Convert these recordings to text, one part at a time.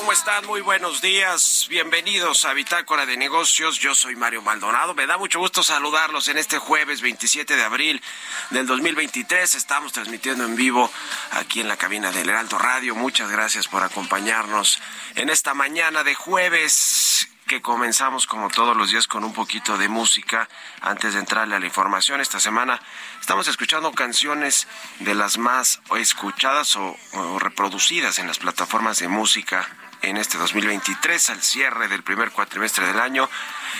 ¿Cómo están? Muy buenos días. Bienvenidos a Bitácora de Negocios. Yo soy Mario Maldonado. Me da mucho gusto saludarlos en este jueves 27 de abril del 2023. Estamos transmitiendo en vivo aquí en la cabina del Heraldo Radio. Muchas gracias por acompañarnos en esta mañana de jueves. que comenzamos como todos los días con un poquito de música antes de entrarle a la información. Esta semana estamos escuchando canciones de las más escuchadas o, o reproducidas en las plataformas de música en este 2023 al cierre del primer cuatrimestre del año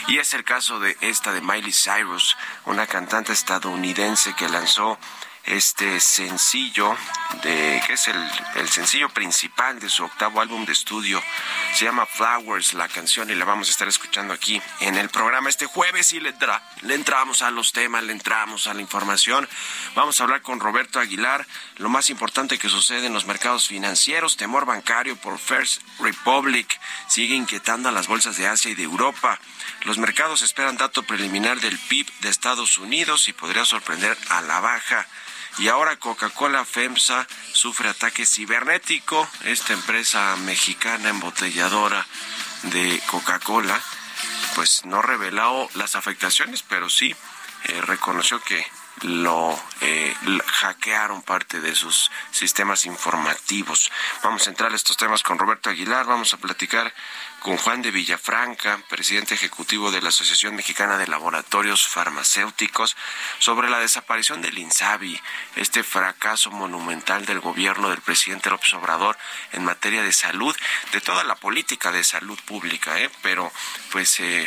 y es el caso de esta de Miley Cyrus, una cantante estadounidense que lanzó este sencillo de que es el, el, sencillo principal de su octavo álbum de estudio. Se llama Flowers la canción y la vamos a estar escuchando aquí en el programa este jueves. Y le, le entramos a los temas le entramos a la información. Vamos a hablar con Roberto Aguilar. Lo más importante que sucede en los mercados financieros temor bancario por First Republic. Sigue inquietando a las bolsas de Asia y de Europa. Los mercados esperan dato preliminar del PIB de Estados Unidos y podría sorprender a la baja y ahora Coca-Cola FEMSA sufre ataque cibernético. Esta empresa mexicana embotelladora de Coca-Cola, pues no reveló las afectaciones, pero sí eh, reconoció que lo eh, hackearon parte de sus sistemas informativos. Vamos a entrar a estos temas con Roberto Aguilar, vamos a platicar con Juan de Villafranca, presidente ejecutivo de la Asociación Mexicana de Laboratorios Farmacéuticos, sobre la desaparición del INSABI, este fracaso monumental del gobierno del presidente López Obrador en materia de salud, de toda la política de salud pública, ¿eh? pero pues eh,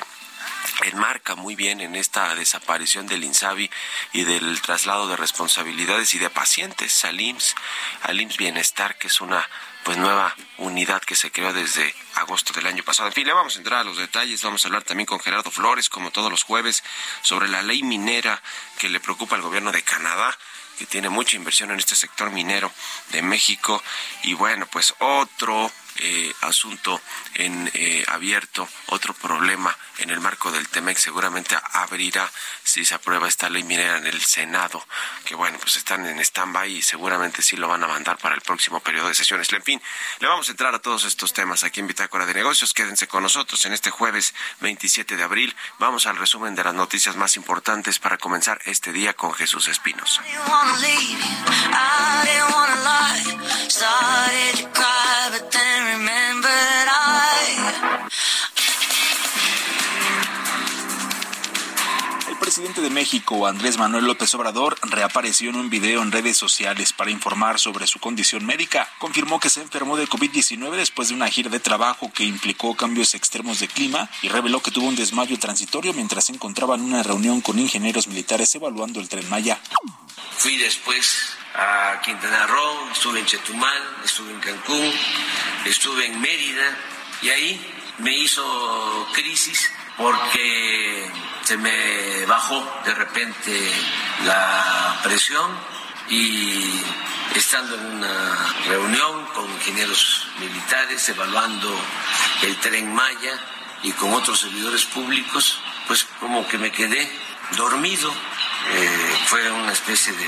enmarca muy bien en esta desaparición del INSABI y del traslado de responsabilidades y de pacientes al IMSS, al IMSS Bienestar, que es una pues nueva unidad que se creó desde agosto del año pasado. En fin, le vamos a entrar a los detalles, vamos a hablar también con Gerardo Flores, como todos los jueves, sobre la ley minera que le preocupa al gobierno de Canadá que tiene mucha inversión en este sector minero de México y bueno pues otro eh, asunto en eh, abierto, otro problema en el marco del TEMEC seguramente abrirá si se aprueba esta ley minera en el Senado, que bueno, pues están en stand-by y seguramente sí lo van a mandar para el próximo periodo de sesiones. En fin, le vamos a entrar a todos estos temas aquí en Bitácora de Negocios. Quédense con nosotros en este jueves 27 de abril. Vamos al resumen de las noticias más importantes para comenzar este día con Jesús El presidente de México, Andrés Manuel López Obrador, reapareció en un video en redes sociales para informar sobre su condición médica. Confirmó que se enfermó de COVID-19 después de una gira de trabajo que implicó cambios extremos de clima y reveló que tuvo un desmayo transitorio mientras se encontraba en una reunión con ingenieros militares evaluando el tren Maya. Fui después a Quintana Roo, estuve en Chetumal, estuve en Cancún, estuve en Mérida y ahí me hizo crisis porque se me bajó de repente la presión y estando en una reunión con ingenieros militares evaluando el tren Maya y con otros servidores públicos, pues como que me quedé dormido, eh, fue una especie de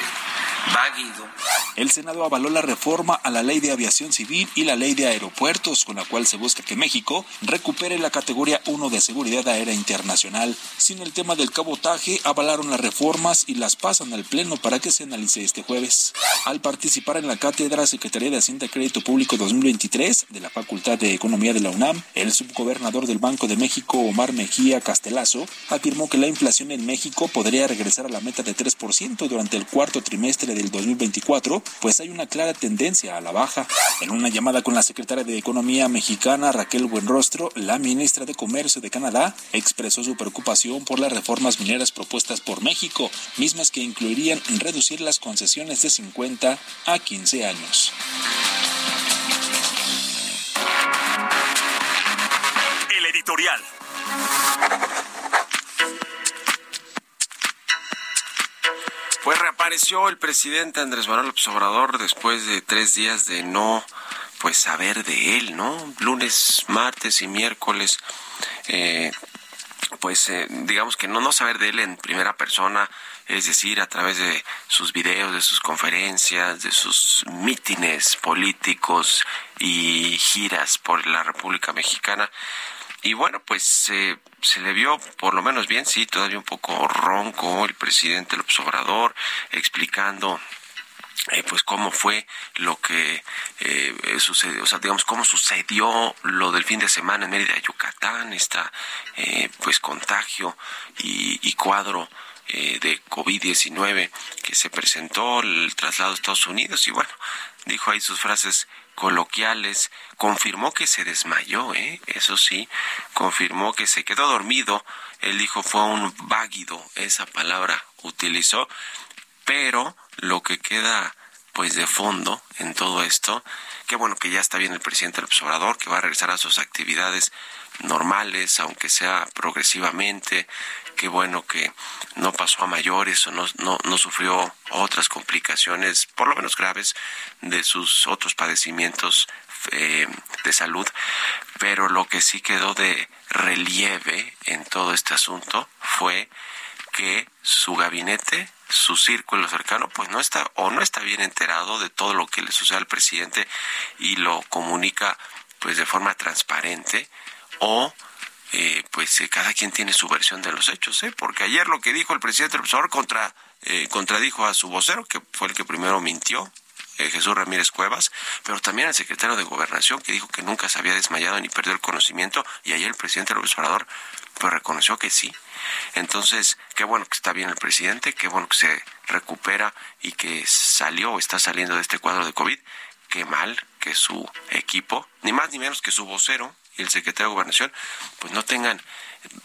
váguido. El Senado avaló la reforma a la ley de aviación civil y la ley de aeropuertos, con la cual se busca que México recupere la categoría 1 de seguridad aérea internacional. Sin el tema del cabotaje, avalaron las reformas y las pasan al Pleno para que se analice este jueves. Al participar en la cátedra Secretaría de Hacienda y Crédito Público 2023 de la Facultad de Economía de la UNAM, el subgobernador del Banco de México, Omar Mejía Castelazo, afirmó que la inflación en México podría regresar a la meta de 3% durante el cuarto trimestre del 2024 pues hay una clara tendencia a la baja. En una llamada con la secretaria de Economía mexicana Raquel Buenrostro, la ministra de Comercio de Canadá expresó su preocupación por las reformas mineras propuestas por México, mismas que incluirían reducir las concesiones de 50 a 15 años. El editorial. El presidente Andrés Manuel López Obrador después de tres días de no pues saber de él, ¿no? Lunes, martes y miércoles, eh, pues eh, digamos que no no saber de él en primera persona, es decir, a través de sus videos, de sus conferencias, de sus mítines políticos y giras por la República Mexicana. Y bueno, pues eh, se le vio por lo menos bien, sí, todavía un poco ronco el presidente López Obrador, explicando eh, pues cómo fue lo que eh, sucedió, o sea, digamos, cómo sucedió lo del fin de semana en Mérida, Yucatán, esta eh, pues contagio y, cuadro de COVID-19 que se presentó, el traslado a Estados Unidos y bueno, dijo ahí sus frases coloquiales, confirmó que se desmayó, ¿eh? eso sí, confirmó que se quedó dormido, él dijo fue un váguido, esa palabra utilizó, pero lo que queda pues de fondo en todo esto, qué bueno que ya está bien el presidente del observador, que va a regresar a sus actividades normales, aunque sea progresivamente, qué bueno que no pasó a mayores o no, no, sufrió otras complicaciones, por lo menos graves, de sus otros padecimientos eh, de salud, pero lo que sí quedó de relieve en todo este asunto fue que su gabinete su círculo cercano pues no está o no está bien enterado de todo lo que le sucede al presidente y lo comunica pues de forma transparente o eh, pues eh, cada quien tiene su versión de los hechos, ¿eh? porque ayer lo que dijo el presidente del profesor contra, eh, contradijo a su vocero, que fue el que primero mintió, Jesús Ramírez Cuevas, pero también al secretario de Gobernación, que dijo que nunca se había desmayado ni perdió el conocimiento, y ayer el presidente del observador pues reconoció que sí, entonces, qué bueno que está bien el presidente, qué bueno que se recupera y que salió o está saliendo de este cuadro de COVID. Qué mal que su equipo, ni más ni menos que su vocero y el secretario de Gobernación, pues no tengan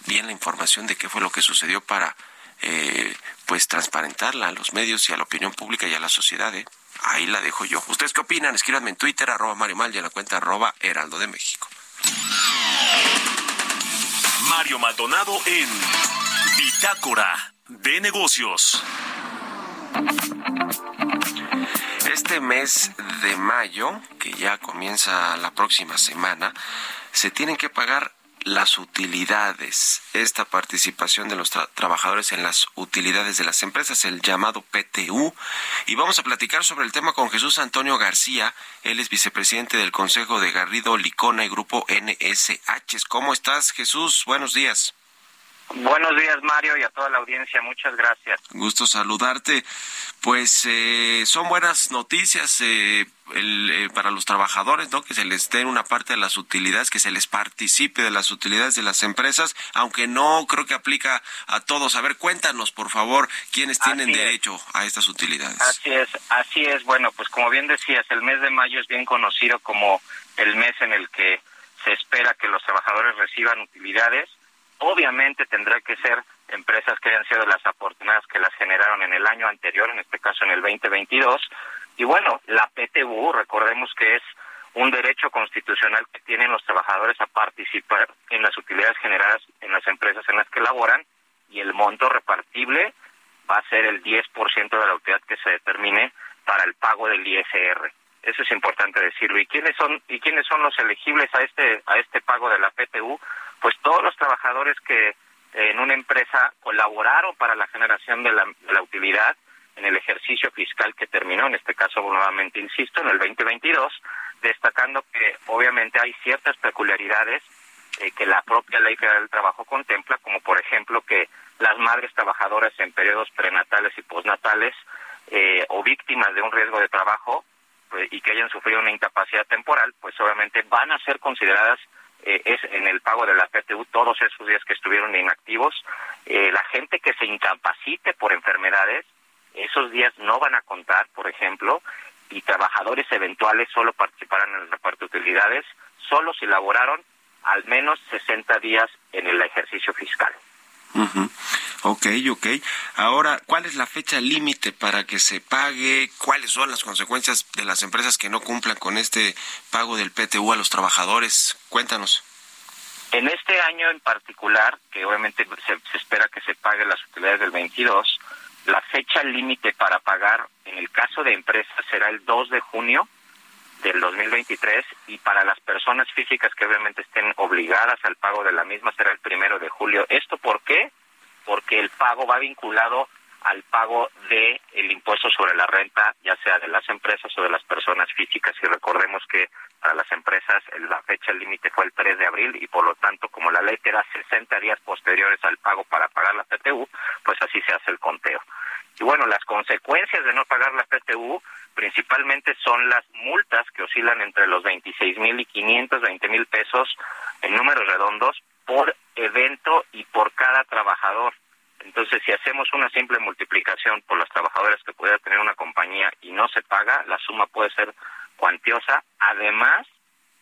bien la información de qué fue lo que sucedió para eh, pues transparentarla a los medios y a la opinión pública y a la sociedad. ¿eh? Ahí la dejo yo. ¿Ustedes qué opinan? Escríbanme en Twitter, arroba Mario Mal y en la cuenta arroba Heraldo de México. Mario Maldonado en Bitácora de Negocios. Este mes de mayo, que ya comienza la próxima semana, se tienen que pagar las utilidades, esta participación de los trabajadores en las utilidades de las empresas, el llamado PTU. Y vamos a platicar sobre el tema con Jesús Antonio García, él es vicepresidente del Consejo de Garrido Licona y Grupo NSH. ¿Cómo estás, Jesús? Buenos días. Buenos días, Mario, y a toda la audiencia. Muchas gracias. Gusto saludarte. Pues eh, son buenas noticias eh, eh, para los trabajadores, ¿no? Que se les den una parte de las utilidades, que se les participe de las utilidades de las empresas, aunque no creo que aplica a todos. A ver, cuéntanos, por favor, quiénes tienen derecho a estas utilidades. Así es, así es. Bueno, pues como bien decías, el mes de mayo es bien conocido como el mes en el que se espera que los trabajadores reciban utilidades Obviamente tendrá que ser empresas que hayan sido las afortunadas que las generaron en el año anterior, en este caso en el 2022. Y bueno, la PTU, recordemos que es un derecho constitucional que tienen los trabajadores a participar en las utilidades generadas en las empresas en las que laboran y el monto repartible va a ser el 10% de la utilidad que se determine para el pago del ISR. Eso es importante decirlo. ¿Y quiénes son y quiénes son los elegibles a este a este pago de la PTU? pues todos los trabajadores que eh, en una empresa colaboraron para la generación de la, utilidad en el ejercicio fiscal que terminó, en este caso nuevamente insisto, en el 2022, destacando que obviamente hay ciertas peculiaridades eh, que la propia Ley Federal del Trabajo contempla, como por ejemplo que las madres trabajadoras en periodos prenatales y postnatales eh, o víctimas de un riesgo de trabajo y que hayan sufrido una incapacidad temporal, pues obviamente van a ser consideradas eh, en el pago de la PTU todos esos días que estuvieron inactivos. Eh, la gente que se incapacite por enfermedades, esos días no van a contar, por ejemplo, y trabajadores eventuales solo participarán en el reparto de utilidades, solo si laboraron al menos 60 días en el ejercicio fiscal. Ok, ok. Ahora, ¿cuál es la fecha límite para que se pague? ¿Cuáles son las consecuencias de las empresas que no cumplan con este pago del PTU a los trabajadores? Cuéntanos. En este año en particular, que obviamente se, espera que se pague las utilidades del 22, la fecha límite para pagar en el caso de empresas será el 2 de junio del 2023 y para las personas físicas que obviamente estén obligadas al pago de la misma será el primero de julio. ¿Esto por qué? porque el pago va vinculado al pago de el impuesto sobre la renta, ya sea de las empresas o de las personas físicas. Y recordemos que para las empresas la fecha límite fue el 3 de abril y por lo tanto, como la ley te da 60 días posteriores al pago para pagar la PTU, pues así se hace el conteo. Y bueno, las consecuencias de no pagar la PTU principalmente son las multas que oscilan entre los 26 mil y 520 mil pesos en números redondos por evento y por cada trabajador. Entonces, si hacemos una simple multiplicación por los trabajadores que pudiera tener una compañía y no se paga, la suma puede ser cuantiosa. Además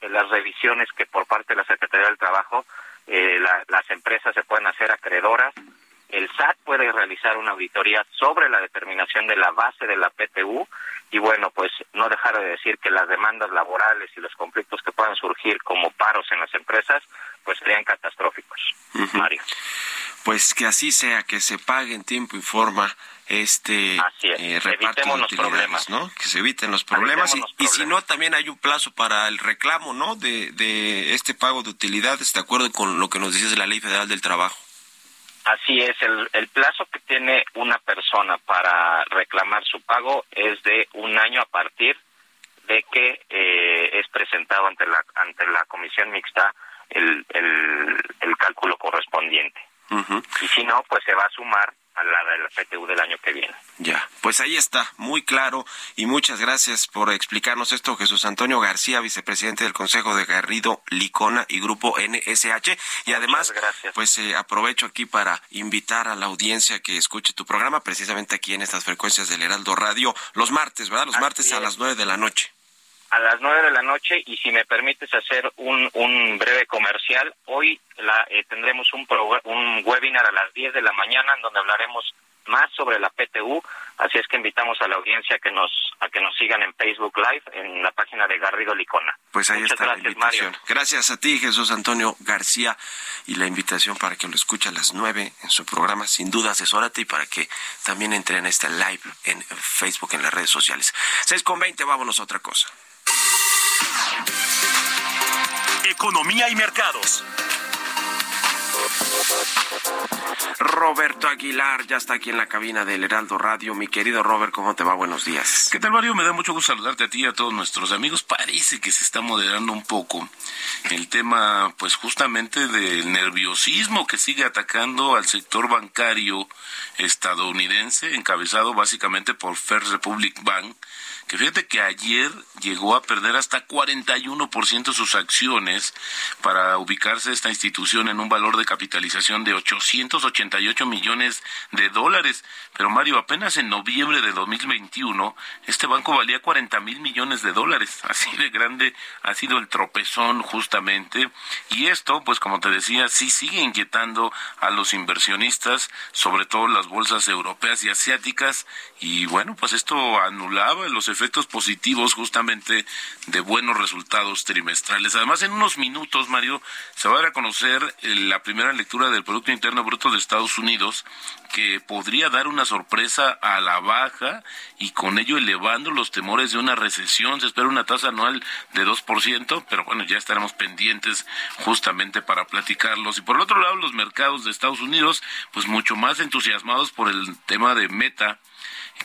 de las revisiones que por parte de la Secretaría del Trabajo eh, las empresas se pueden hacer acreedoras el SAT puede realizar una auditoría sobre la determinación de la base de la PTU y bueno, pues no dejar de decir que las demandas laborales y los conflictos que puedan surgir como paros en las empresas, pues serían catastróficos. Mario. Pues que así sea, que se pague en tiempo y forma este eh, reparto de utilidades. ¿no? Que se eviten los problemas y, si no también hay un plazo para el reclamo, ¿no? De, de este pago de utilidades, de acuerdo con lo que nos dice la Ley Federal del Trabajo. Así es, el, el plazo que tiene una persona para reclamar su pago es de un año a partir de que eh, es presentado ante la ante la comisión mixta el, el, el cálculo correspondiente. Y si no, pues se va a sumar a la del PTU del año que viene. Ya, pues ahí está, muy claro y muchas gracias por explicarnos esto, Jesús Antonio García, vicepresidente del Consejo de Garrido Licona y Grupo NSH. Y además, pues eh, aprovecho aquí para invitar a la audiencia que escuche tu programa precisamente aquí en estas frecuencias del Heraldo Radio los martes, ¿verdad? Los martes a las nueve de la noche a las nueve de la noche y si me permites hacer un, un breve comercial, hoy la, eh, tendremos un, un webinar a las diez de la mañana en donde hablaremos más sobre la PTU, así es que invitamos a la audiencia a que nos a que nos sigan en Facebook Live en la página de Garrido Licona. Pues ahí está la invitación. Gracias a ti, Jesús Antonio García, y la invitación para que lo escuche a las nueve en su programa, sin duda asesórate y para que también entre en este live en Facebook, en las redes sociales. Seis con veinte, vámonos a otra cosa. Economía y mercados. Roberto Aguilar ya está aquí en la cabina del Heraldo Radio. Mi querido Robert, ¿cómo te va? Buenos días. ¿Qué tal, Mario? Me da mucho gusto saludarte a ti y a todos nuestros amigos. Parece que se está moderando un poco el tema, pues justamente del nerviosismo que sigue atacando al sector bancario estadounidense, encabezado básicamente por First Republic Bank que fíjate que ayer llegó a perder hasta 41% sus acciones para ubicarse esta institución en un valor de capitalización de 888 millones de dólares. Pero Mario, apenas en noviembre de 2021, este banco valía 40 mil millones de dólares. Así de grande ha sido el tropezón justamente. Y esto, pues como te decía, sí sigue inquietando a los inversionistas, sobre todo las bolsas europeas y asiáticas. Y bueno, pues esto anulaba los efectos efectos positivos justamente de buenos resultados trimestrales. Además, en unos minutos, Mario, se va a dar a conocer eh, la primera lectura del Producto Interno Bruto de Estados Unidos, que podría dar una sorpresa a la baja y con ello elevando los temores de una recesión. Se espera una tasa anual de 2%, pero bueno, ya estaremos pendientes justamente para platicarlos. Y por el otro lado, los mercados de Estados Unidos, pues mucho más entusiasmados por el tema de Meta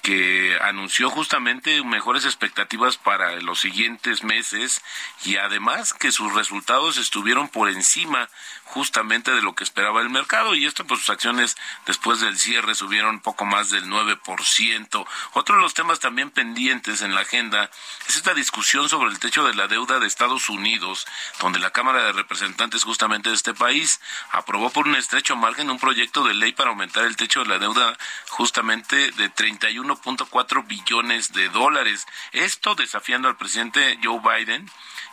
que anunció justamente mejores expectativas para los siguientes meses y además que sus resultados estuvieron por encima justamente de lo que esperaba el mercado y esto pues sus acciones después del cierre subieron poco más del 9%. Otro de los temas también pendientes en la agenda es esta discusión sobre el techo de la deuda de Estados Unidos, donde la Cámara de Representantes justamente de este país aprobó por un estrecho margen un proyecto de ley para aumentar el techo de la deuda justamente de 31.4 billones de dólares. Esto desafiando al presidente Joe Biden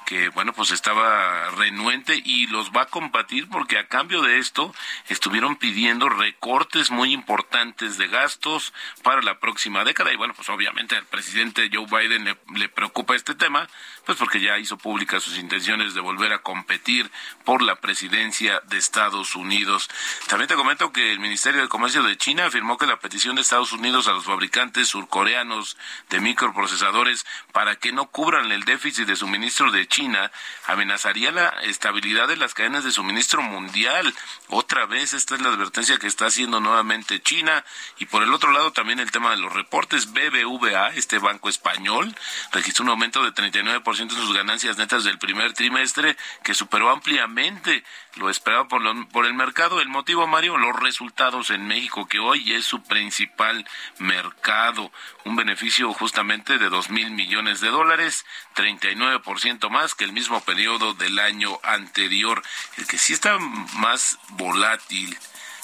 que bueno pues estaba renuente y los va a combatir porque a cambio de esto estuvieron pidiendo recortes muy importantes de gastos para la próxima década y bueno pues obviamente al presidente Joe Biden le, preocupa este tema pues porque ya hizo públicas sus intenciones de volver a competir por la presidencia de Estados Unidos. También te comento que el Ministerio de Comercio de China afirmó que la petición de Estados Unidos a los fabricantes surcoreanos de microprocesadores para que no cubran el déficit de suministro de China amenazaría la estabilidad de las cadenas de suministro mundial. Otra vez, esta es la advertencia que está haciendo nuevamente China. Y por el otro lado, también el tema de los reportes. BBVA, este banco español, registró un aumento de 39% de sus ganancias netas del primer trimestre, que superó ampliamente lo esperado por, por el mercado. El motivo, Mario, los resultados en México, que hoy es su principal mercado, un beneficio justamente de dos mil millones de dólares, 39% más que el mismo periodo del año anterior. El que sí está más volátil,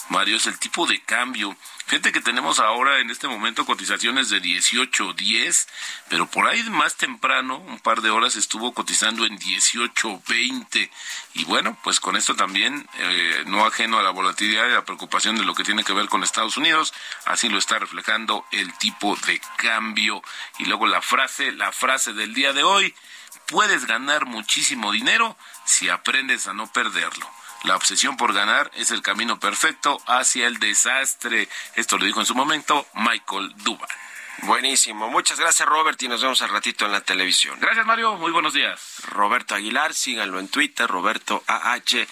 Mario, es el tipo de cambio Fíjate que tenemos ahora en este momento cotizaciones de 18.10, pero por ahí más temprano, un par de horas, estuvo cotizando en 18.20. Y bueno, pues con esto también, eh, no ajeno a la volatilidad y la preocupación de lo que tiene que ver con Estados Unidos, así lo está reflejando el tipo de cambio. Y luego la frase, la frase del día de hoy, puedes ganar muchísimo dinero si aprendes a no perderlo. La obsesión por ganar es el camino perfecto hacia el desastre. Esto lo dijo en su momento Michael Duban. Buenísimo. Muchas gracias, Robert, y nos vemos al ratito en la televisión. Gracias, Mario. Muy buenos días. Roberto Aguilar, síganlo en Twitter, Roberto AH,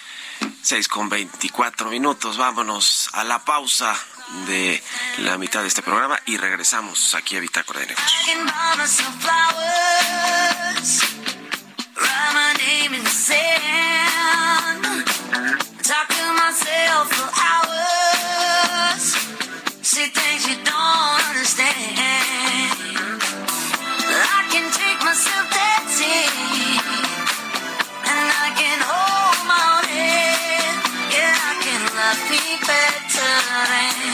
6 con 24 minutos. Vámonos a la pausa de la mitad de este programa y regresamos aquí a Bitácora de Negocios. Myself for hours. See things you don't understand. I can take myself dancing. And I can hold my head. Yeah, I can love me better than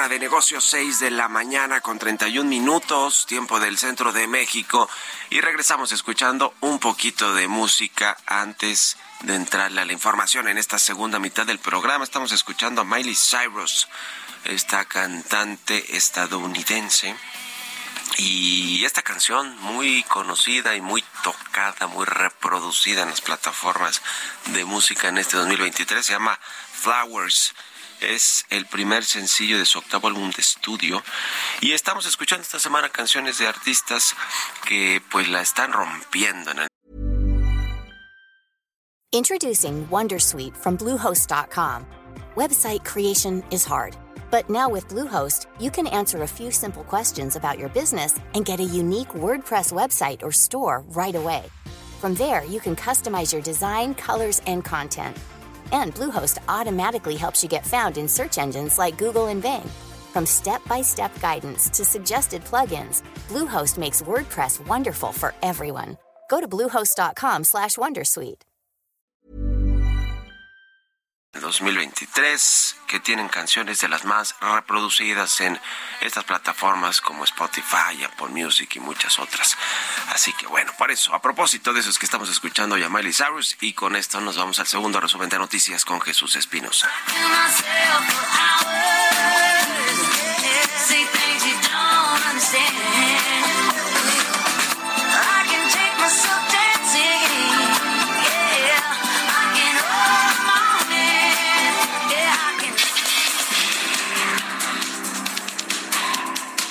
Bitácora de Negocios, 6 de la mañana con 31 minutos, tiempo del centro de México. Y regresamos escuchando un poquito de música antes de entrarle a la información en esta segunda mitad del programa. Estamos escuchando a Miley Cyrus esta cantante estadounidense. Y esta canción muy conocida y muy tocada, muy reproducida en las plataformas de música en este 2023 se llama Flowers. Es el primer sencillo de su octavo álbum de estudio y estamos escuchando esta semana canciones de artistas que pues la están rompiendo Introducing Wondersuite from bluehost.com. Website creation is hard. But now with Bluehost, you can answer a few simple questions about your business and get a unique WordPress website or store right away. From there, you can customize your design, colors, and content. And Bluehost automatically helps you get found in search engines like Google and Bing. From step-by-step guidance to suggested plugins, Bluehost makes WordPress wonderful for everyone. Go to bluehost.com/wondersuite. 2023 que tienen canciones de las más reproducidas en estas plataformas como Spotify, Apple Music y muchas otras. Así que bueno, por eso, a propósito de eso es que estamos escuchando a Miley Cyrus y con esto nos vamos al segundo resumen de noticias con Jesús Espinosa.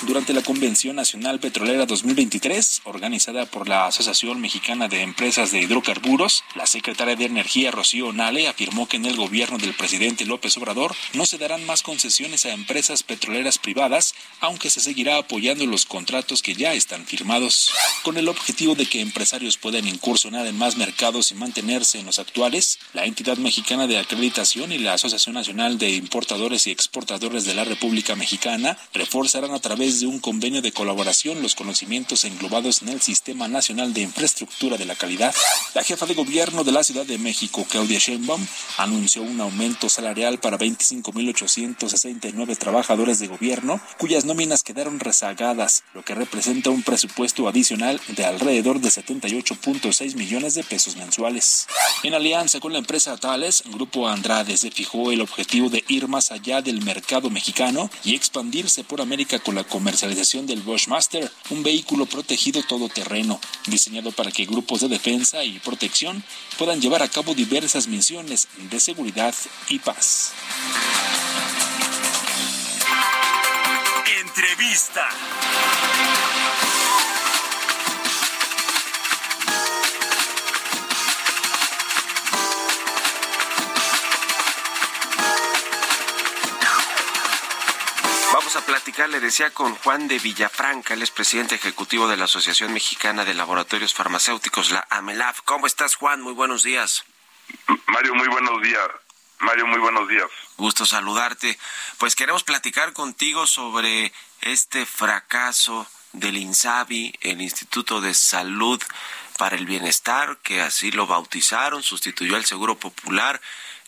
Durante la Convención Nacional Petrolera 2023, organizada por la Asociación Mexicana de Empresas de Hidrocarburos, la secretaria de Energía Rocío Nale afirmó que en el gobierno del presidente López Obrador no se darán más concesiones a empresas petroleras privadas, aunque se seguirá apoyando los contratos que ya están firmados. Con el objetivo de que empresarios puedan incursionar en más mercados y mantenerse en los actuales, la entidad mexicana de acreditación y la Asociación Nacional de Importadores y Exportadores de la República Mexicana reforzarán a través de un convenio de colaboración los conocimientos englobados en el Sistema Nacional de Infraestructura de la Calidad. La jefa de gobierno de la Ciudad de México, Claudia Sheinbaum, anunció un aumento salarial para 25.869 trabajadores de gobierno cuyas nóminas quedaron rezagadas, lo que representa un presupuesto adicional de alrededor de 78.6 millones de pesos mensuales. En alianza con la empresa Thales, Grupo Andrade se fijó el objetivo de ir más allá del mercado mexicano y expandirse por América con la comercialización del Bushmaster, un vehículo protegido todoterreno, diseñado para que grupos de defensa y protección puedan llevar a cabo diversas misiones de seguridad y paz. Entrevista. A platicar, le decía, con Juan de Villafranca, él es presidente ejecutivo de la Asociación Mexicana de Laboratorios Farmacéuticos, la AMELAF. ¿Cómo estás, Juan? Muy buenos días. Mario, muy buenos días. Mario, muy buenos días. Gusto saludarte. Pues queremos platicar contigo sobre este fracaso del INSABI, el Instituto de Salud para el Bienestar, que así lo bautizaron, sustituyó al Seguro Popular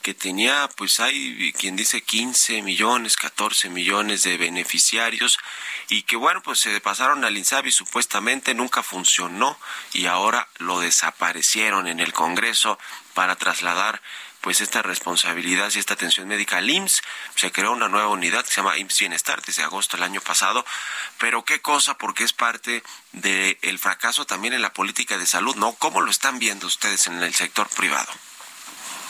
que tenía, pues hay quien dice 15 millones, 14 millones de beneficiarios y que bueno, pues se pasaron al INSABI supuestamente, nunca funcionó y ahora lo desaparecieron en el Congreso para trasladar pues esta responsabilidad y esta atención médica al IMSS. Se creó una nueva unidad que se llama IMSS Bienestar desde agosto del año pasado. Pero qué cosa, porque es parte del fracaso también en la política de salud, ¿no? ¿Cómo lo están viendo ustedes en el sector privado?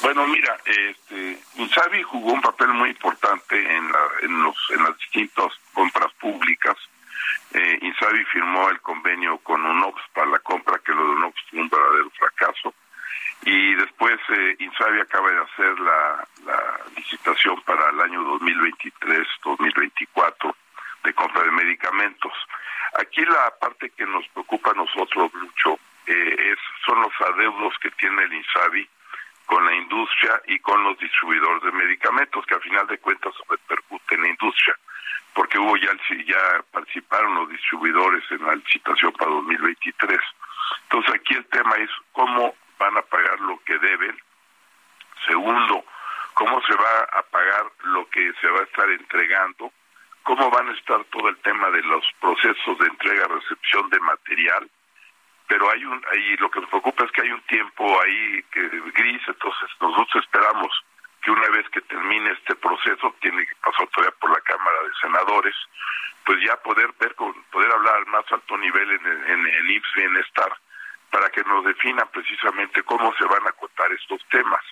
Bueno, mira, este, Insabi jugó un papel muy importante en, la, en, los, en las distintas compras públicas. Eh, Insabi firmó el convenio con UNOX para la compra, que lo de UNOX fue un verdadero fracaso. Y después eh, Insabi acaba de hacer la, licitación para el año 2023-2024 de compra de medicamentos. Aquí la parte que nos preocupa a nosotros mucho eh, es son los adeudos que tiene el INSABI con la industria y con los distribuidores de medicamentos, que al final de cuentas repercute en la industria, porque hubo ya participaron los distribuidores en la licitación para 2023. Entonces aquí el tema es cómo van a pagar lo que deben. Segundo, cómo se va a pagar lo que se va a estar entregando, cómo van a estar todo el tema de los procesos de entrega-recepción de material, pero hay un ahí lo que nos preocupa es que hay un tiempo ahí que gris entonces nosotros esperamos que una vez que termine este proceso tiene que pasar todavía por la cámara de senadores pues ya poder ver poder hablar al más alto nivel en el, en el IPS bienestar para que nos definan precisamente cómo se van a acotar estos temas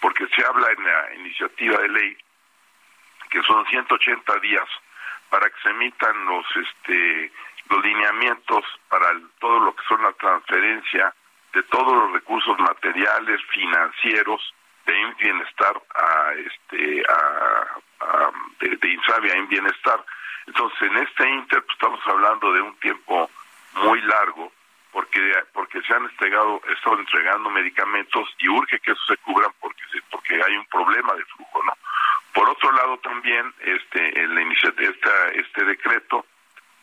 porque se habla en la iniciativa de ley que son 180 días para que se emitan los este los lineamientos para todo lo que son la transferencia de todos los recursos materiales, financieros de bienestar a este a, de, de Insabia en bienestar. Entonces, en este inter pues, estamos hablando de un tiempo muy largo porque porque se han entregado estado entregando medicamentos y urge que eso se cubran porque porque hay un problema de flujo, ¿no? Por otro lado también este iniciativa esta, este decreto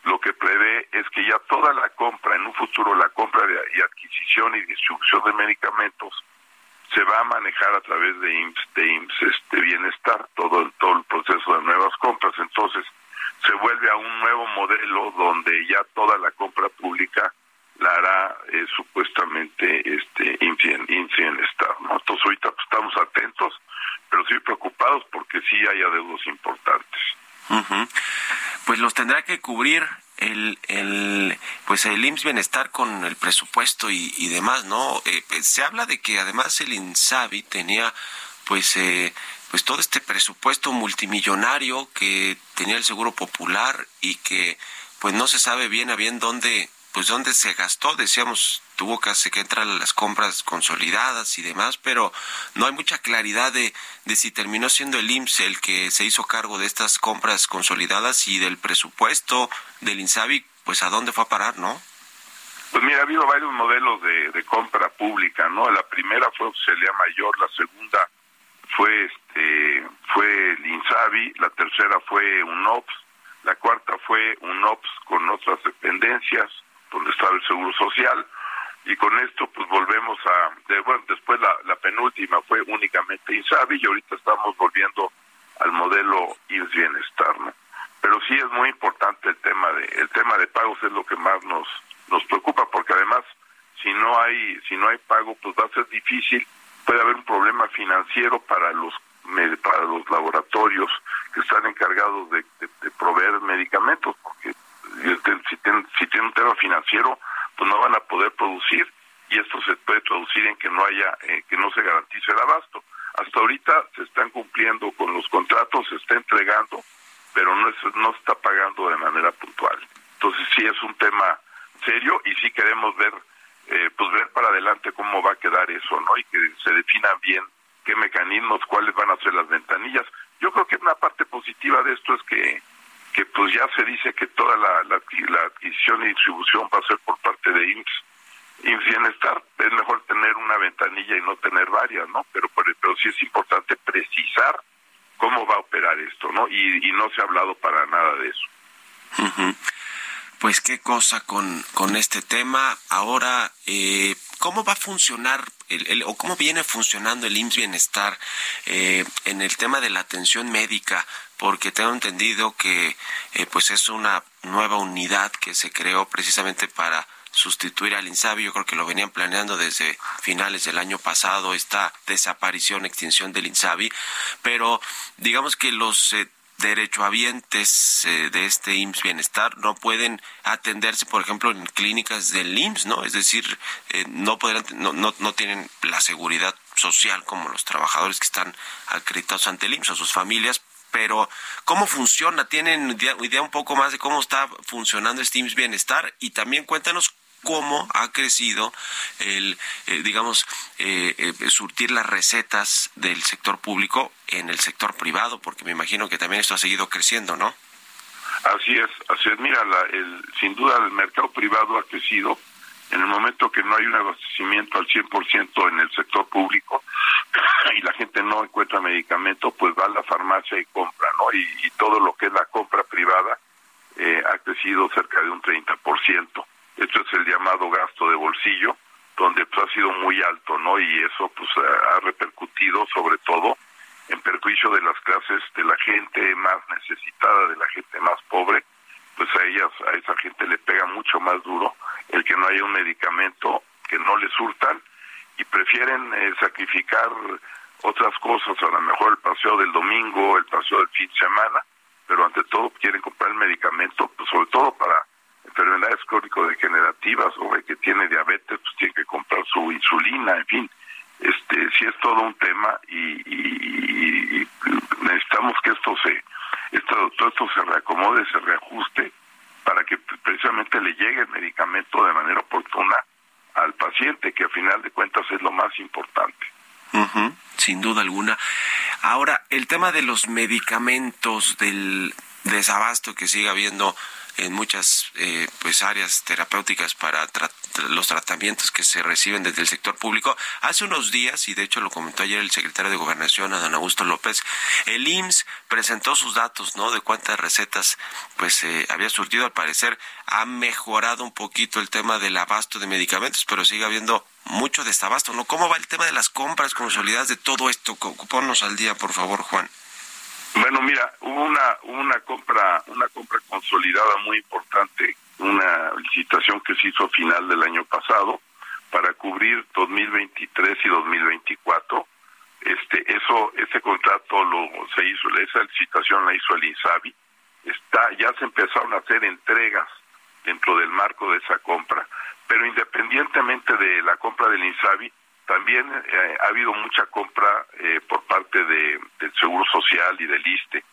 lo que prevé es que ya toda la compra, en un futuro la compra de, y adquisición y distribución de medicamentos se va a manejar a través de IMSS, de IMSS este bienestar, todo el, todo el proceso de nuevas compras. Entonces, se vuelve a un nuevo modelo donde ya toda la compra pública la hará eh, supuestamente este IMSS bienestar. ¿no? Entonces, ahorita pues, estamos atentos, pero sí preocupados porque sí hay adeudos importantes pues los tendrá que cubrir el, el pues el IMSS Bienestar con el presupuesto y, demás, ¿no? Eh, pues, se habla de que además el INSABI tenía pues eh, pues todo este presupuesto multimillonario que tenía el Seguro Popular y que pues no se sabe bien a bien dónde pues dónde se gastó, decíamos, tuvo que, que entrar las compras consolidadas y demás, pero no hay mucha claridad de, de si terminó siendo el IMSS el que se hizo cargo de estas compras consolidadas y del presupuesto del INSABI, pues a dónde fue a parar, ¿no? Pues mira, ha habido varios modelos de, de compra pública, ¿no? La primera fue Auxilia Mayor, la segunda fue este fue el INSABI, la tercera fue UNOPS, la cuarta fue UNOPS con otras dependencias, donde estaba el Seguro Social, y con esto pues volvemos a, bueno, después la, la penúltima fue únicamente INSABI y ahorita estamos volviendo al modelo INS Bienestar, ¿no? Pero sí es muy importante el tema de, el tema de pagos es lo que más nos, nos preocupa, porque además si no hay, si no hay pago, pues va a ser difícil, puede haber un problema financiero para los para los laboratorios que están encargados de, de proveer medicamentos, porque si tienen, si tienen un tema financiero, pues no van a poder producir y esto se puede traducir en que no haya, eh, que no se garantice el abasto. Hasta ahorita se están cumpliendo con los contratos, se está entregando, pero no, es, no está pagando de manera puntual. Entonces sí es un tema serio y sí queremos ver, eh, pues ver para adelante cómo va a quedar eso, ¿no? Y que se definan bien qué mecanismos, cuáles van a ser las ventanillas. Yo creo que una parte positiva de esto es que que pues ya se dice que toda la, la, adquisición y distribución va a ser por parte de IMSS. IMSS Bienestar es mejor tener una ventanilla y no tener varias, ¿no? Pero, pero, sí es importante precisar cómo va a operar esto, ¿no? Y, y no se ha hablado para nada de eso. Pues qué cosa con, con este tema. Ahora, eh, ¿cómo va a funcionar el, o cómo viene funcionando el IMSS Bienestar eh, en el tema de la atención médica? Porque tengo entendido que eh, pues es una nueva unidad que se creó precisamente para sustituir al INSABI. Yo creo que lo venían planeando desde finales del año pasado, esta desaparición, extinción del INSABI. Pero digamos que los derechohabientes eh, de este IMSS Bienestar no pueden atenderse, por ejemplo, en clínicas del IMSS, ¿no? Es decir, eh, no, podrán, no, no, no tienen la seguridad social como los trabajadores que están acreditados ante el IMSS o sus familias, pero ¿cómo funciona? ¿Tienen idea, idea, un poco más de cómo está funcionando este IMSS Bienestar? Y también cuéntanos cómo ha crecido el, eh, digamos, eh, eh, surtir las recetas del sector público en el sector privado, porque me imagino que también esto ha seguido creciendo, ¿no? Así es, así es. Mira, el, sin duda el mercado privado ha crecido. En el momento que no hay un abastecimiento al 100% en el sector público y la gente no encuentra medicamento, pues va a la farmacia y compra, ¿no? Y, todo lo que es la compra privada ha crecido cerca de un 30%. Esto es el llamado gasto de bolsillo, donde pues, ha sido muy alto, ¿no? Y eso pues ha repercutido sobre todo en perjuicio de las clases de la gente más necesitada, de la gente más pobre, pues a ellas, a esa gente le pega mucho más duro el que no haya un medicamento que no le surtan y prefieren eh, sacrificar otras cosas, a lo mejor el paseo del domingo, el paseo del fin de semana, pero ante todo quieren comprar el medicamento, pues sobre todo para enfermedades crónico-degenerativas o el que tiene diabetes, pues tiene que comprar su insulina, en fin. Este, sí es todo un tema y, necesitamos que esto se, esto, todo esto se reacomode, se reajuste para que precisamente le llegue el medicamento de manera oportuna al paciente, que al final de cuentas es lo más importante. sin duda alguna. Ahora, el tema de los medicamentos, del desabasto que sigue habiendo en muchas eh, pues áreas terapéuticas para los tratamientos que se reciben desde el sector público. Hace unos días, y de hecho lo comentó ayer el secretario de Gobernación, Adán Augusto López, el IMSS presentó sus datos, ¿no? De cuántas recetas pues eh, había surtido. Al parecer ha mejorado un poquito el tema del abasto de medicamentos, pero sigue habiendo mucho desabasto, ¿no? ¿Cómo va el tema de las compras consolidadas de todo esto? Ponnos al día, por favor, Juan. Bueno, mira, hubo una una compra una compra consolidada muy importante, una licitación que se hizo a final del año pasado para cubrir 2023 y 2024. Este eso ese contrato lo se hizo, esa licitación la hizo el INSABI. Está ya se empezaron a hacer entregas dentro del marco de esa compra, pero independientemente de la compra del INSABI, también eh, ha habido mucha compra eh, por parte de, del Seguro Social y del ISTE.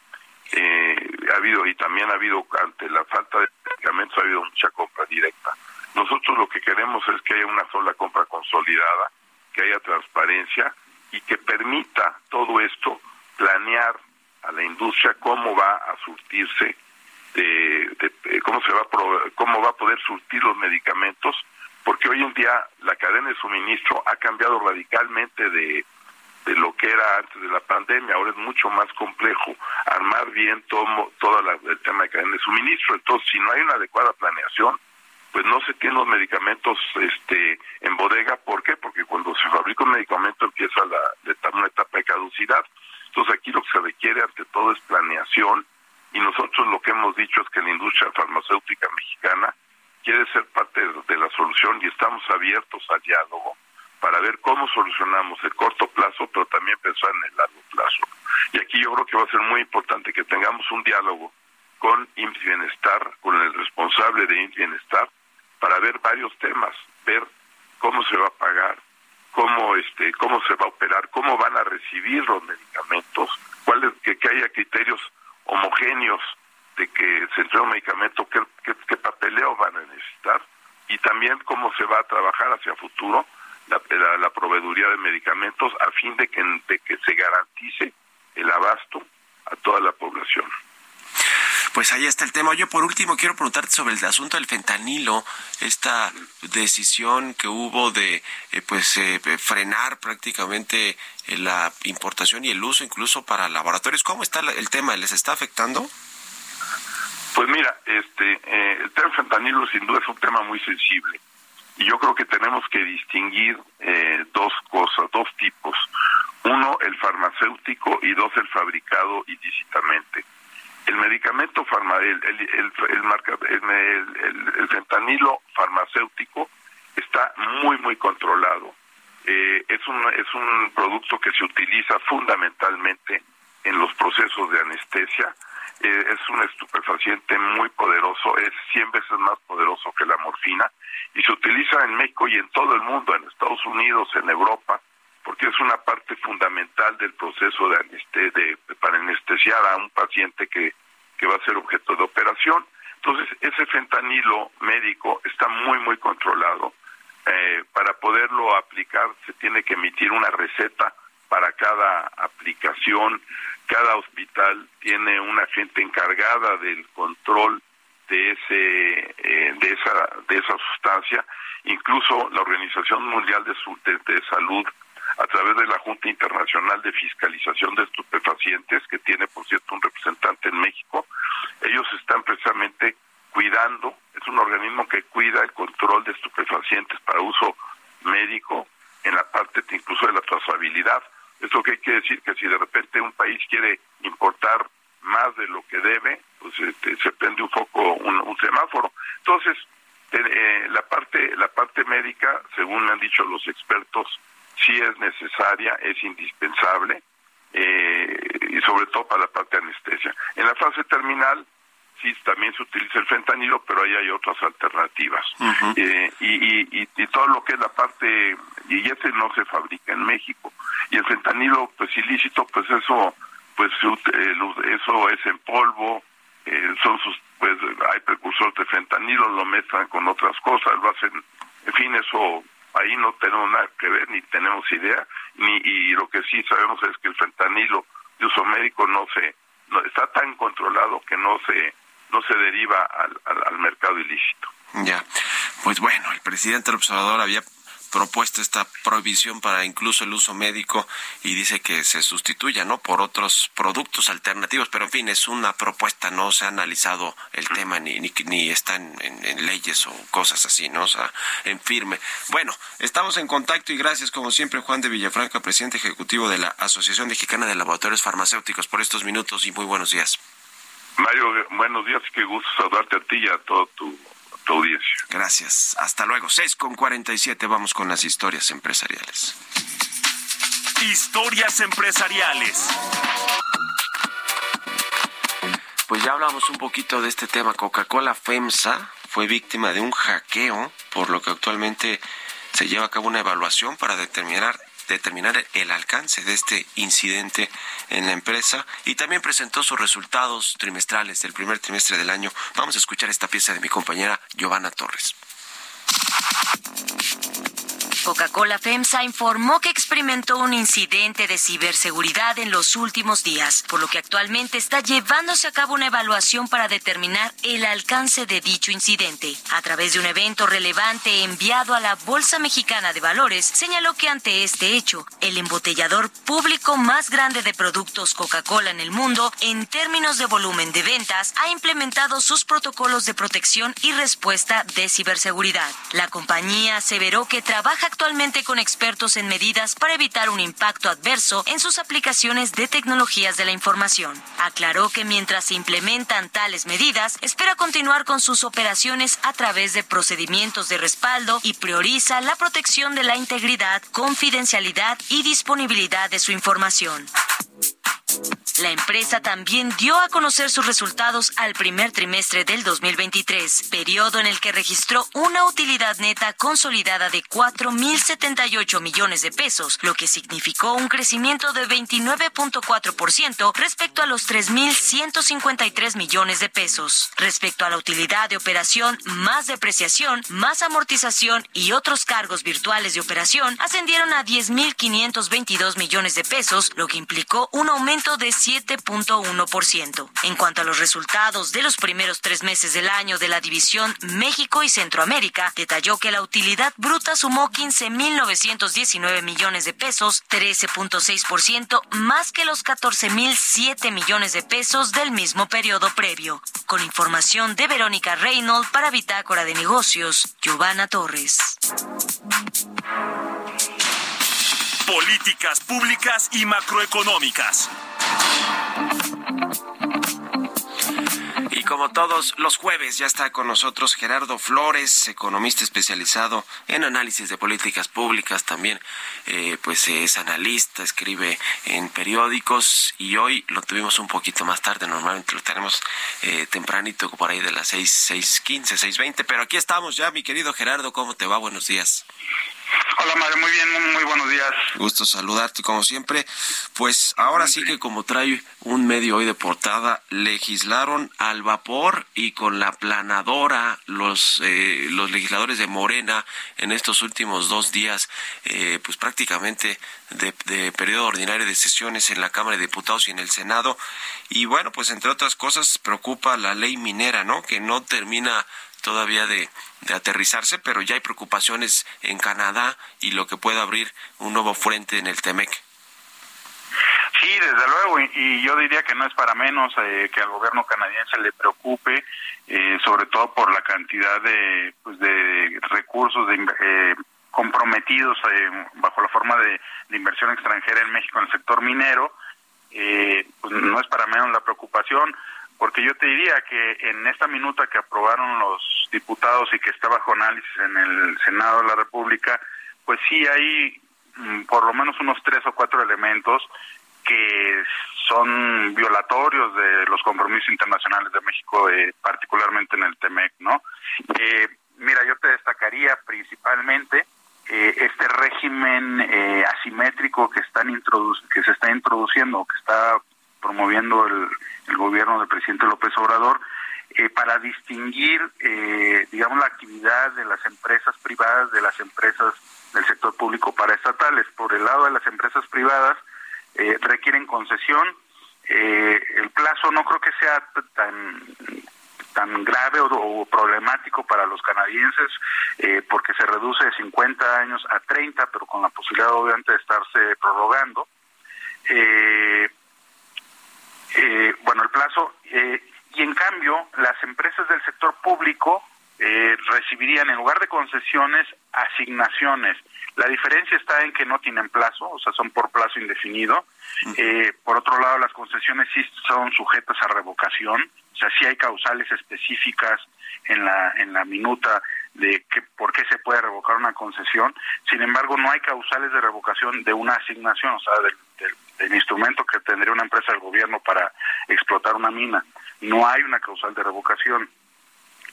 Eh, ha habido y también ha habido ante la falta de medicamentos ha habido mucha compra directa. Nosotros lo que queremos es que haya una sola compra consolidada, que haya transparencia y que permita todo esto planear a la industria cómo va a surtirse de, cómo se va a cómo va a poder surtir los medicamentos porque hoy en día la cadena de suministro ha cambiado radicalmente de, de lo que era antes de la pandemia. Ahora es mucho más complejo armar bien todo, todo el tema de cadena de suministro. Entonces, si no hay una adecuada planeación, pues no se tienen los medicamentos este, en bodega. ¿Por qué? Porque cuando se fabrica un medicamento empieza la, una etapa de caducidad. Entonces, aquí lo que se requiere ante todo es planeación. Y nosotros lo que hemos dicho es que la industria farmacéutica mexicana quiere ser parte de la solución y estamos abiertos al diálogo para ver cómo solucionamos el corto plazo, pero también pensar en el largo plazo. Y aquí yo creo que va a ser muy importante que tengamos un diálogo con IMSS Bienestar, con el responsable de IMSS Bienestar, para ver varios temas, ver cómo se va a pagar, cómo este, cómo se va a operar, cómo van a recibir los medicamentos, cuáles que, que haya criterios homogéneos de que se entregue un medicamento, qué, qué, papeleo van a necesitar y también cómo se va a trabajar hacia futuro la, la, proveeduría de medicamentos a fin de que, de que se garantice el abasto a toda la población. Pues ahí está el tema. Yo por último quiero preguntarte sobre el asunto del fentanilo, esta decisión que hubo de eh, pues eh, frenar prácticamente eh, la importación y el uso incluso para laboratorios. ¿Cómo está el tema? ¿Les está afectando? Pues mira, este, eh, el tema fentanilo sin duda es un tema muy sensible y yo creo que tenemos que distinguir eh, dos cosas, dos tipos. Uno, el farmacéutico y dos, el fabricado ilícitamente. El medicamento, farma, el, el, el, el, fentanilo farmacéutico está muy, muy controlado. Eh, es, un, es un producto que se utiliza fundamentalmente en los procesos de anestesia eh, es un estupefaciente muy poderoso, es 100 veces más poderoso que la morfina y se utiliza en México y en todo el mundo, en Estados Unidos, en Europa, porque es una parte fundamental del proceso de, de para anestesiar a un paciente que, que va a ser objeto de operación. Entonces, ese fentanilo médico está muy, muy controlado. Eh, para poderlo aplicar se tiene que emitir una receta para cada aplicación cada hospital tiene una gente encargada del control de ese eh, de esa de esa sustancia. Incluso la Organización Mundial de, de, Salud a través de la Junta Internacional de Fiscalización de Estupefacientes que tiene por cierto un representante en México ellos están precisamente cuidando es un organismo que cuida el control de estupefacientes para uso médico en la parte incluso de la trazabilidad eso que hay que decir que si de repente un país quiere importar más de lo que debe, pues este, se prende un foco, un, semáforo. Entonces, eh, la parte la parte médica, según me han dicho los expertos, sí es necesaria, es indispensable, eh, y sobre todo para la parte de anestesia. En la fase terminal, sí también se utiliza el fentanilo, pero ahí hay otras alternativas. Eh, y, y, y, todo lo que es la parte, y ese no se fabrica en México. Y el fentanilo, pues ilícito, pues eso, pues eh, eso es en polvo, eh, son sus, pues hay precursores de fentanilo, lo mezclan con otras cosas, lo hacen, en fin, eso ahí no tenemos nada que ver, ni tenemos idea, ni y lo que sí sabemos es que el fentanilo de uso médico no se, no, está tan controlado que no se no se deriva al, al, mercado ilícito. Ya, pues bueno, el presidente observador había propuesto esta prohibición para incluso el uso médico y dice que se sustituya no por otros productos alternativos. Pero en fin es una propuesta no se ha analizado el tema ni ni, ni está en, en, leyes o cosas así no o sea en firme. Bueno estamos en contacto y gracias como siempre Juan de Villafranca presidente ejecutivo de la Asociación Mexicana de Laboratorios Farmacéuticos por estos minutos y muy buenos días. Mario, buenos días, qué gusto saludarte a ti y a toda tu, audiencia. Gracias, hasta luego. 6 con 47, vamos con las historias empresariales. Historias empresariales. Pues ya hablamos un poquito de este tema. Coca-Cola FEMSA fue víctima de un hackeo, por lo que actualmente se lleva a cabo una evaluación para determinar determinar el alcance de este incidente en la empresa y también presentó sus resultados trimestrales del primer trimestre del año. Vamos a escuchar esta pieza de mi compañera Giovanna Torres. Coca-Cola FEMSA informó que experimentó un incidente de ciberseguridad en los últimos días, por lo que actualmente está llevándose a cabo una evaluación para determinar el alcance de dicho incidente. A través de un evento relevante enviado a la Bolsa Mexicana de Valores, señaló que ante este hecho, el embotellador público más grande de productos Coca-Cola en el mundo, en términos de volumen de ventas, ha implementado sus protocolos de protección y respuesta de ciberseguridad. La compañía aseveró que trabaja actualmente con expertos en medidas para evitar un impacto adverso en sus aplicaciones de tecnologías de la información. Aclaró que mientras se implementan tales medidas, espera continuar con sus operaciones a través de procedimientos de respaldo y prioriza la protección de la integridad, confidencialidad y disponibilidad de su información. La empresa también dio a conocer sus resultados al primer trimestre del 2023, periodo en el que registró una utilidad neta consolidada de 4.078 millones de pesos, lo que significó un crecimiento de 29.4% respecto a los 3.153 millones de pesos. Respecto a la utilidad de operación, más depreciación, más amortización y otros cargos virtuales de operación ascendieron a 10.522 millones de pesos, lo que implicó un aumento de 7.1%. En cuanto a los resultados de los primeros tres meses del año de la división México y Centroamérica, detalló que la utilidad bruta sumó 15.919 millones de pesos, 13.6% más que los 14.007 millones de pesos del mismo periodo previo. Con información de Verónica Reynolds para Bitácora de Negocios, Giovanna Torres. Políticas públicas y macroeconómicas. Como todos los jueves ya está con nosotros Gerardo Flores, economista especializado en análisis de políticas públicas, también eh, pues es analista, escribe en periódicos y hoy lo tuvimos un poquito más tarde, normalmente lo tenemos eh, tempranito por ahí de las seis, seis quince, seis veinte, pero aquí estamos ya, mi querido Gerardo, ¿cómo te va? Buenos días. Hola Mario, muy bien, muy, buenos días. Gusto saludarte como siempre. Pues ahora sí que como trae un medio hoy de portada, legislaron al vapor y con la planadora los, eh, los legisladores de Morena en estos últimos dos días, eh, pues prácticamente de, de periodo ordinario de sesiones en la Cámara de Diputados y en el Senado. Y bueno, pues entre otras cosas preocupa la ley minera, ¿no? Que no termina todavía de, aterrizarse, pero ya hay preocupaciones en Canadá y lo que puede abrir un nuevo frente en el TEMEC. Sí, desde luego, y, yo diría que no es para menos eh, que al gobierno canadiense le preocupe, eh, sobre todo por la cantidad de, pues de recursos de, eh, comprometidos bajo la forma de, de, inversión extranjera en México en el sector minero. pues no es para menos la preocupación porque yo te diría que en esta minuta que aprobaron los diputados y que está bajo análisis en el Senado de la República, pues sí hay mm, por lo menos unos tres o cuatro elementos que son violatorios de los compromisos internacionales de México, eh, particularmente en el TEMEC, ¿no? Eh, mira, yo te destacaría principalmente eh, este régimen asimétrico que están que se está introduciendo, que está promoviendo el, gobierno del presidente López Obrador, eh, para distinguir, eh, digamos, la actividad de las empresas privadas de las empresas del sector público para estatales. Por el lado de las empresas privadas, eh, requieren concesión. el plazo no creo que sea tan tan grave o, problemático para los canadienses porque se reduce de 50 años a 30, pero con la posibilidad obviamente de estarse prorrogando. Eh, eh, bueno, el plazo, eh, y en cambio las empresas del sector público eh, recibirían en lugar de concesiones asignaciones. La diferencia está en que no tienen plazo, o sea, son por plazo indefinido. por otro lado, las concesiones sí son sujetas a revocación, o sea, sí hay causales específicas en la en la minuta de que, por qué se puede revocar una concesión. Sin embargo, no hay causales de revocación de una asignación, o sea, del, del, instrumento que tendría una empresa del gobierno para explotar una mina. No hay una causal de revocación.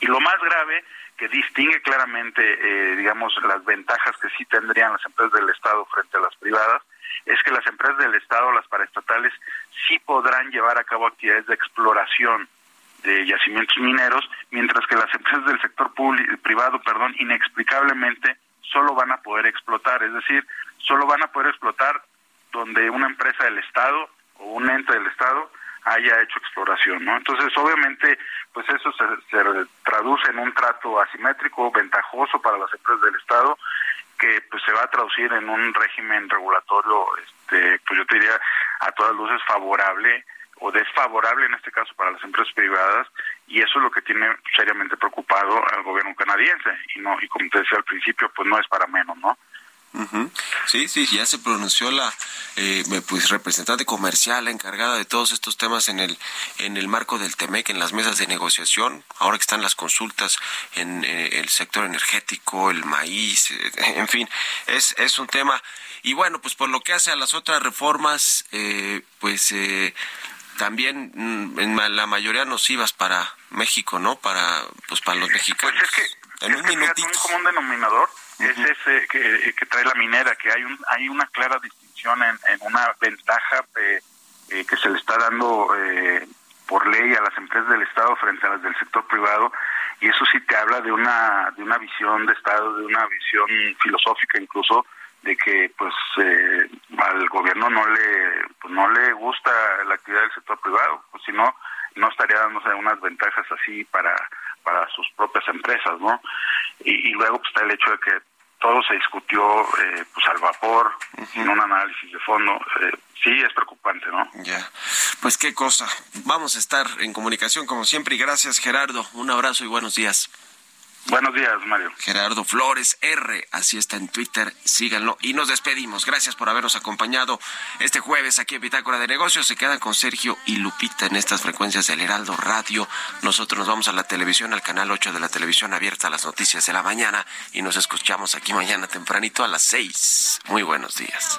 Y lo más grave, que distingue claramente, eh, digamos, las ventajas que sí tendrían las empresas del Estado frente a las privadas, es que las empresas del Estado, las paraestatales, sí podrán llevar a cabo actividades de exploración de yacimientos mineros, mientras que las empresas del sector privado, perdón, inexplicablemente solo van a poder explotar, es decir, solo van a poder explotar donde una empresa del Estado o un ente del Estado haya hecho exploración, ¿no? Entonces, obviamente, pues eso se, se traduce en un trato asimétrico, ventajoso para las empresas del Estado, que pues se va a traducir en un régimen regulatorio, este, pues yo te diría a todas luces favorable o desfavorable en este caso para las empresas privadas y eso es lo que tiene seriamente preocupado al gobierno canadiense y no y como te decía al principio pues no es para menos, ¿no? Sí, sí, ya se pronunció la eh, pues representante comercial encargada de todos estos temas en el en el marco del Temec en las mesas de negociación. Ahora que están las consultas en eh, el sector energético, el maíz, eh, en fin, es es un tema y bueno, pues por lo que hace a las otras reformas, pues también mm, en la mayoría nocivas para México, ¿no? Para pues para los mexicanos. Pues es que, en un, minutito. un común denominador es ese que, que, trae la minera, que hay un hay una clara distinción en, una ventaja eh, eh, que se le está dando eh, por ley a las empresas del Estado frente a las del sector privado y eso sí te habla de una de una visión de Estado, de una visión filosófica incluso de que pues al gobierno no le pues, no le gusta la actividad del sector privado, pues si no no estaría dándose unas ventajas así para para sus propias empresas, ¿no? Y, luego pues, está el hecho de que todo se discutió eh, pues al vapor, sin un análisis de fondo. Eh, sí, es preocupante, ¿no? Ya, pues qué cosa. Vamos a estar en comunicación como siempre y gracias Gerardo. Un abrazo y buenos días. Buenos días, Mario. Gerardo Flores R, así está en Twitter, síganlo. Y nos despedimos. Gracias por habernos acompañado este jueves aquí en Bitácora de Negocios. Se quedan con Sergio y Lupita en estas frecuencias del Heraldo Radio. Nosotros nos vamos a la televisión, al canal 8 de la televisión abierta a las noticias de la mañana. Y nos escuchamos aquí mañana tempranito a las 6. Muy buenos días.